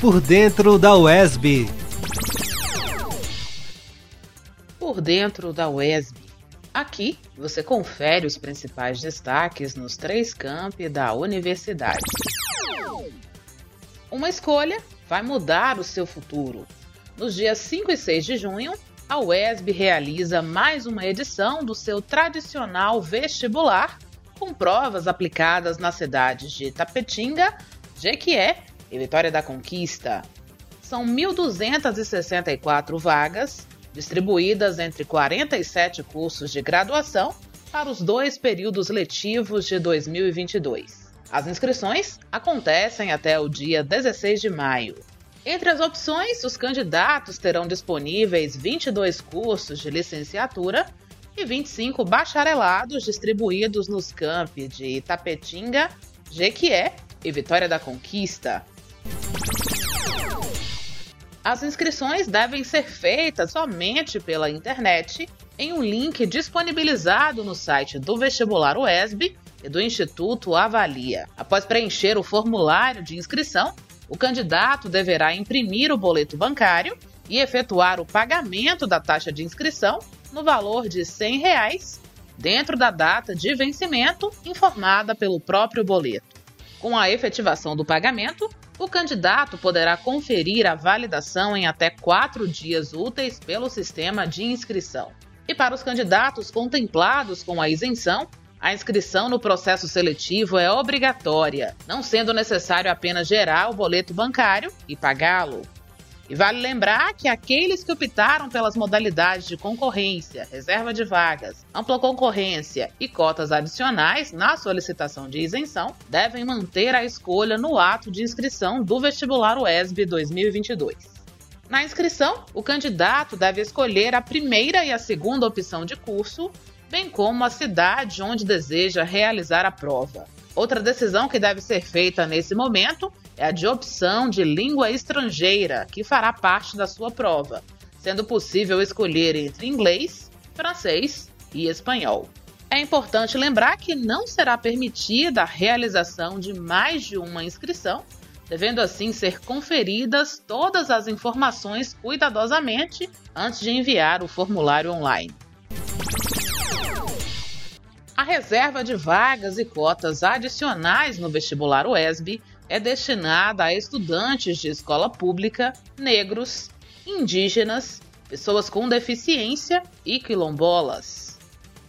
Por dentro da UESB. Por dentro da UESB. Aqui você confere os principais destaques nos três campi da universidade. Uma escolha vai mudar o seu futuro. Nos dias 5 e 6 de junho, a UESB realiza mais uma edição do seu tradicional vestibular, com provas aplicadas nas cidades de Tapetinga, Jequié e Vitória da Conquista. São 1.264 vagas, distribuídas entre 47 cursos de graduação para os dois períodos letivos de 2022. As inscrições acontecem até o dia 16 de maio. Entre as opções, os candidatos terão disponíveis 22 cursos de licenciatura e 25 bacharelados distribuídos nos campi de Itapetinga, Jequié e Vitória da Conquista. As inscrições devem ser feitas somente pela internet em um link disponibilizado no site do Vestibular UESB e do Instituto Avalia. Após preencher o formulário de inscrição, o candidato deverá imprimir o boleto bancário e efetuar o pagamento da taxa de inscrição no valor de 100 reais, dentro da data de vencimento informada pelo próprio boleto. Com a efetivação do pagamento, o candidato poderá conferir a validação em até quatro dias úteis pelo sistema de inscrição. E para os candidatos contemplados com a isenção, a inscrição no processo seletivo é obrigatória, não sendo necessário apenas gerar o boleto bancário e pagá-lo. E vale lembrar que aqueles que optaram pelas modalidades de concorrência, reserva de vagas, ampla concorrência e cotas adicionais na solicitação de isenção devem manter a escolha no ato de inscrição do vestibular UESB 2022. Na inscrição, o candidato deve escolher a primeira e a segunda opção de curso bem como a cidade onde deseja realizar a prova. Outra decisão que deve ser feita nesse momento é a de opção de língua estrangeira, que fará parte da sua prova, sendo possível escolher entre inglês, francês e espanhol. É importante lembrar que não será permitida a realização de mais de uma inscrição, devendo assim ser conferidas todas as informações cuidadosamente antes de enviar o formulário online. A reserva de vagas e cotas adicionais no vestibular UESB é destinada a estudantes de escola pública, negros, indígenas, pessoas com deficiência e quilombolas.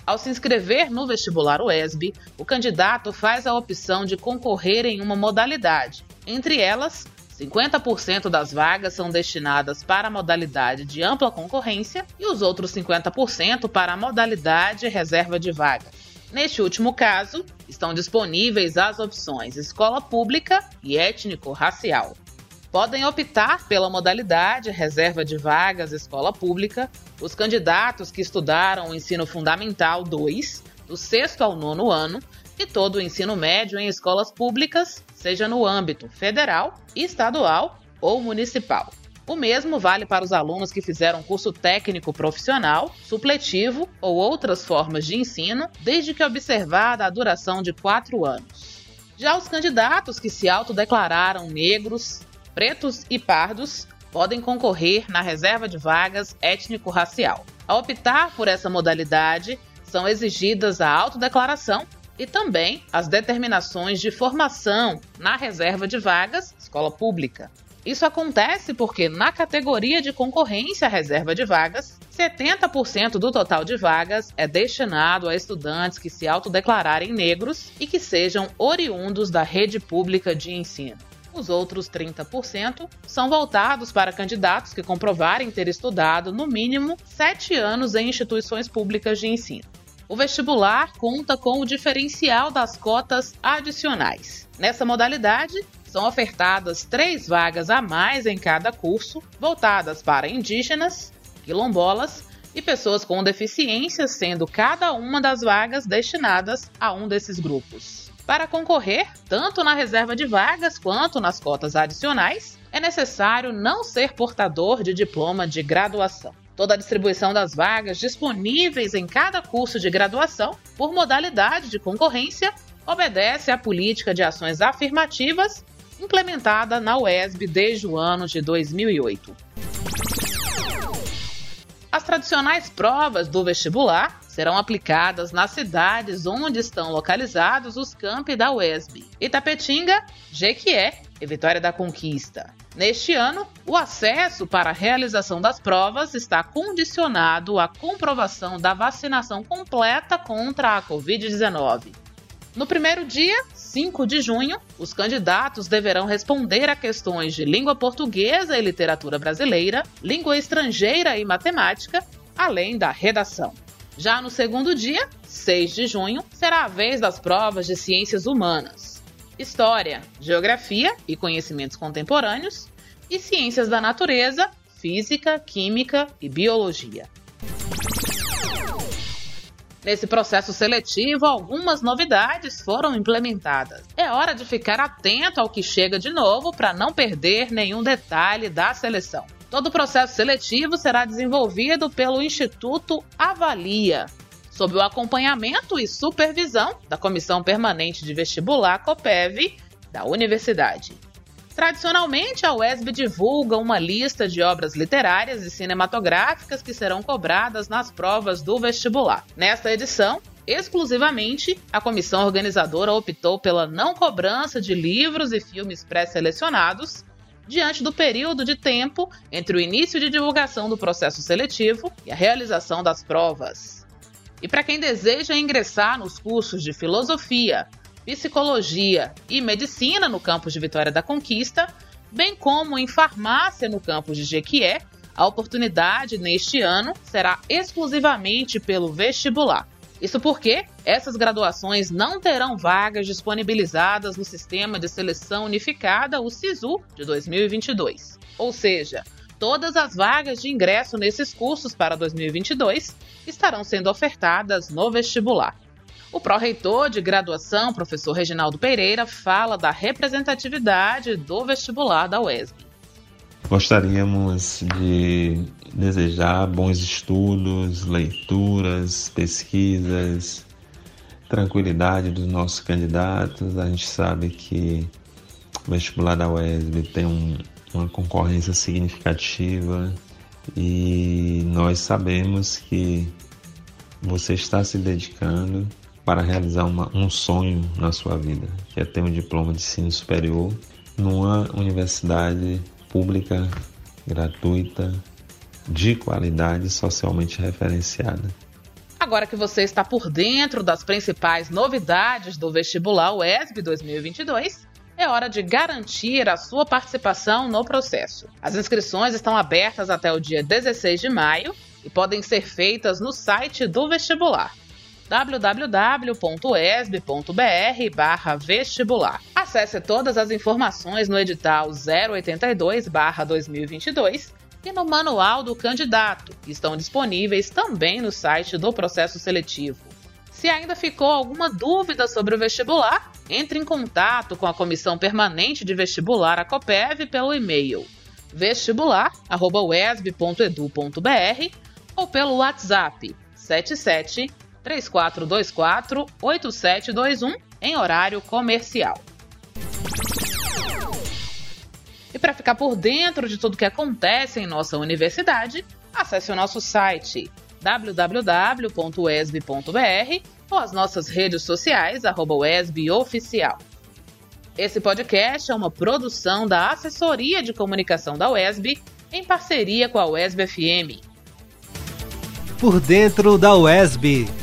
Ao se inscrever no vestibular UESB, o candidato faz a opção de concorrer em uma modalidade. Entre elas, 50% das vagas são destinadas para a modalidade de ampla concorrência e os outros 50% para a modalidade reserva de vagas. Neste último caso, estão disponíveis as opções escola pública e étnico-racial. Podem optar pela modalidade reserva de vagas escola pública os candidatos que estudaram o ensino fundamental 2, do sexto ao nono ano, e todo o ensino médio em escolas públicas, seja no âmbito federal, estadual ou municipal. O mesmo vale para os alunos que fizeram curso técnico profissional, supletivo ou outras formas de ensino, desde que observada a duração de quatro anos. Já os candidatos que se autodeclararam negros, pretos e pardos podem concorrer na reserva de vagas étnico-racial. Ao optar por essa modalidade, são exigidas a autodeclaração e também as determinações de formação na reserva de vagas escola pública. Isso acontece porque, na categoria de concorrência reserva de vagas, 70% do total de vagas é destinado a estudantes que se autodeclararem negros e que sejam oriundos da rede pública de ensino. Os outros 30% são voltados para candidatos que comprovarem ter estudado no mínimo sete anos em instituições públicas de ensino. O vestibular conta com o diferencial das cotas adicionais. Nessa modalidade, são ofertadas três vagas a mais em cada curso, voltadas para indígenas, quilombolas e pessoas com deficiência, sendo cada uma das vagas destinadas a um desses grupos. Para concorrer, tanto na reserva de vagas quanto nas cotas adicionais, é necessário não ser portador de diploma de graduação. Toda a distribuição das vagas disponíveis em cada curso de graduação, por modalidade de concorrência, obedece à política de ações afirmativas implementada na UESB desde o ano de 2008. As tradicionais provas do vestibular serão aplicadas nas cidades onde estão localizados os campi da UESB: Itapetinga, Jequié e Vitória da Conquista. Neste ano, o acesso para a realização das provas está condicionado à comprovação da vacinação completa contra a Covid-19. No primeiro dia, 5 de junho, os candidatos deverão responder a questões de língua portuguesa e literatura brasileira, língua estrangeira e matemática, além da redação. Já no segundo dia, 6 de junho, será a vez das provas de ciências humanas, história, geografia e conhecimentos contemporâneos, e ciências da natureza, física, química e biologia. Nesse processo seletivo, algumas novidades foram implementadas. É hora de ficar atento ao que chega de novo para não perder nenhum detalhe da seleção. Todo o processo seletivo será desenvolvido pelo Instituto Avalia, sob o acompanhamento e supervisão da Comissão Permanente de Vestibular COPEV da Universidade. Tradicionalmente, a UESB divulga uma lista de obras literárias e cinematográficas que serão cobradas nas provas do vestibular. Nesta edição, exclusivamente, a comissão organizadora optou pela não cobrança de livros e filmes pré-selecionados diante do período de tempo entre o início de divulgação do processo seletivo e a realização das provas. E para quem deseja ingressar nos cursos de filosofia, psicologia e medicina no campus de Vitória da Conquista, bem como em farmácia no campus de Jequié, a oportunidade neste ano será exclusivamente pelo vestibular. Isso porque essas graduações não terão vagas disponibilizadas no Sistema de Seleção Unificada, o SISU, de 2022. Ou seja, todas as vagas de ingresso nesses cursos para 2022 estarão sendo ofertadas no vestibular. O pró-reitor de graduação, professor Reginaldo Pereira, fala da representatividade do vestibular da UESB. Gostaríamos de desejar bons estudos, leituras, pesquisas, tranquilidade dos nossos candidatos. A gente sabe que o vestibular da UESB tem um, uma concorrência significativa e nós sabemos que você está se dedicando para realizar uma, um sonho na sua vida, que é ter um diploma de ensino superior numa universidade pública, gratuita, de qualidade socialmente referenciada. Agora que você está por dentro das principais novidades do vestibular UESB 2022, é hora de garantir a sua participação no processo. As inscrições estão abertas até o dia 16 de maio e podem ser feitas no site do vestibular www.esb.br/vestibular. Acesse todas as informações no edital 082/2022 e no manual do candidato, que estão disponíveis também no site do processo seletivo. Se ainda ficou alguma dúvida sobre o vestibular, entre em contato com a Comissão Permanente de Vestibular, a COPEV, pelo e-mail vestibular.wesb.edu.br ou pelo WhatsApp 77 3424 8721 em horário comercial. E para ficar por dentro de tudo que acontece em nossa universidade, acesse o nosso site www.esb.br ou as nossas redes sociais, arroba Oficial. Esse podcast é uma produção da Assessoria de Comunicação da UESB em parceria com a UESB FM. Por dentro da UESB.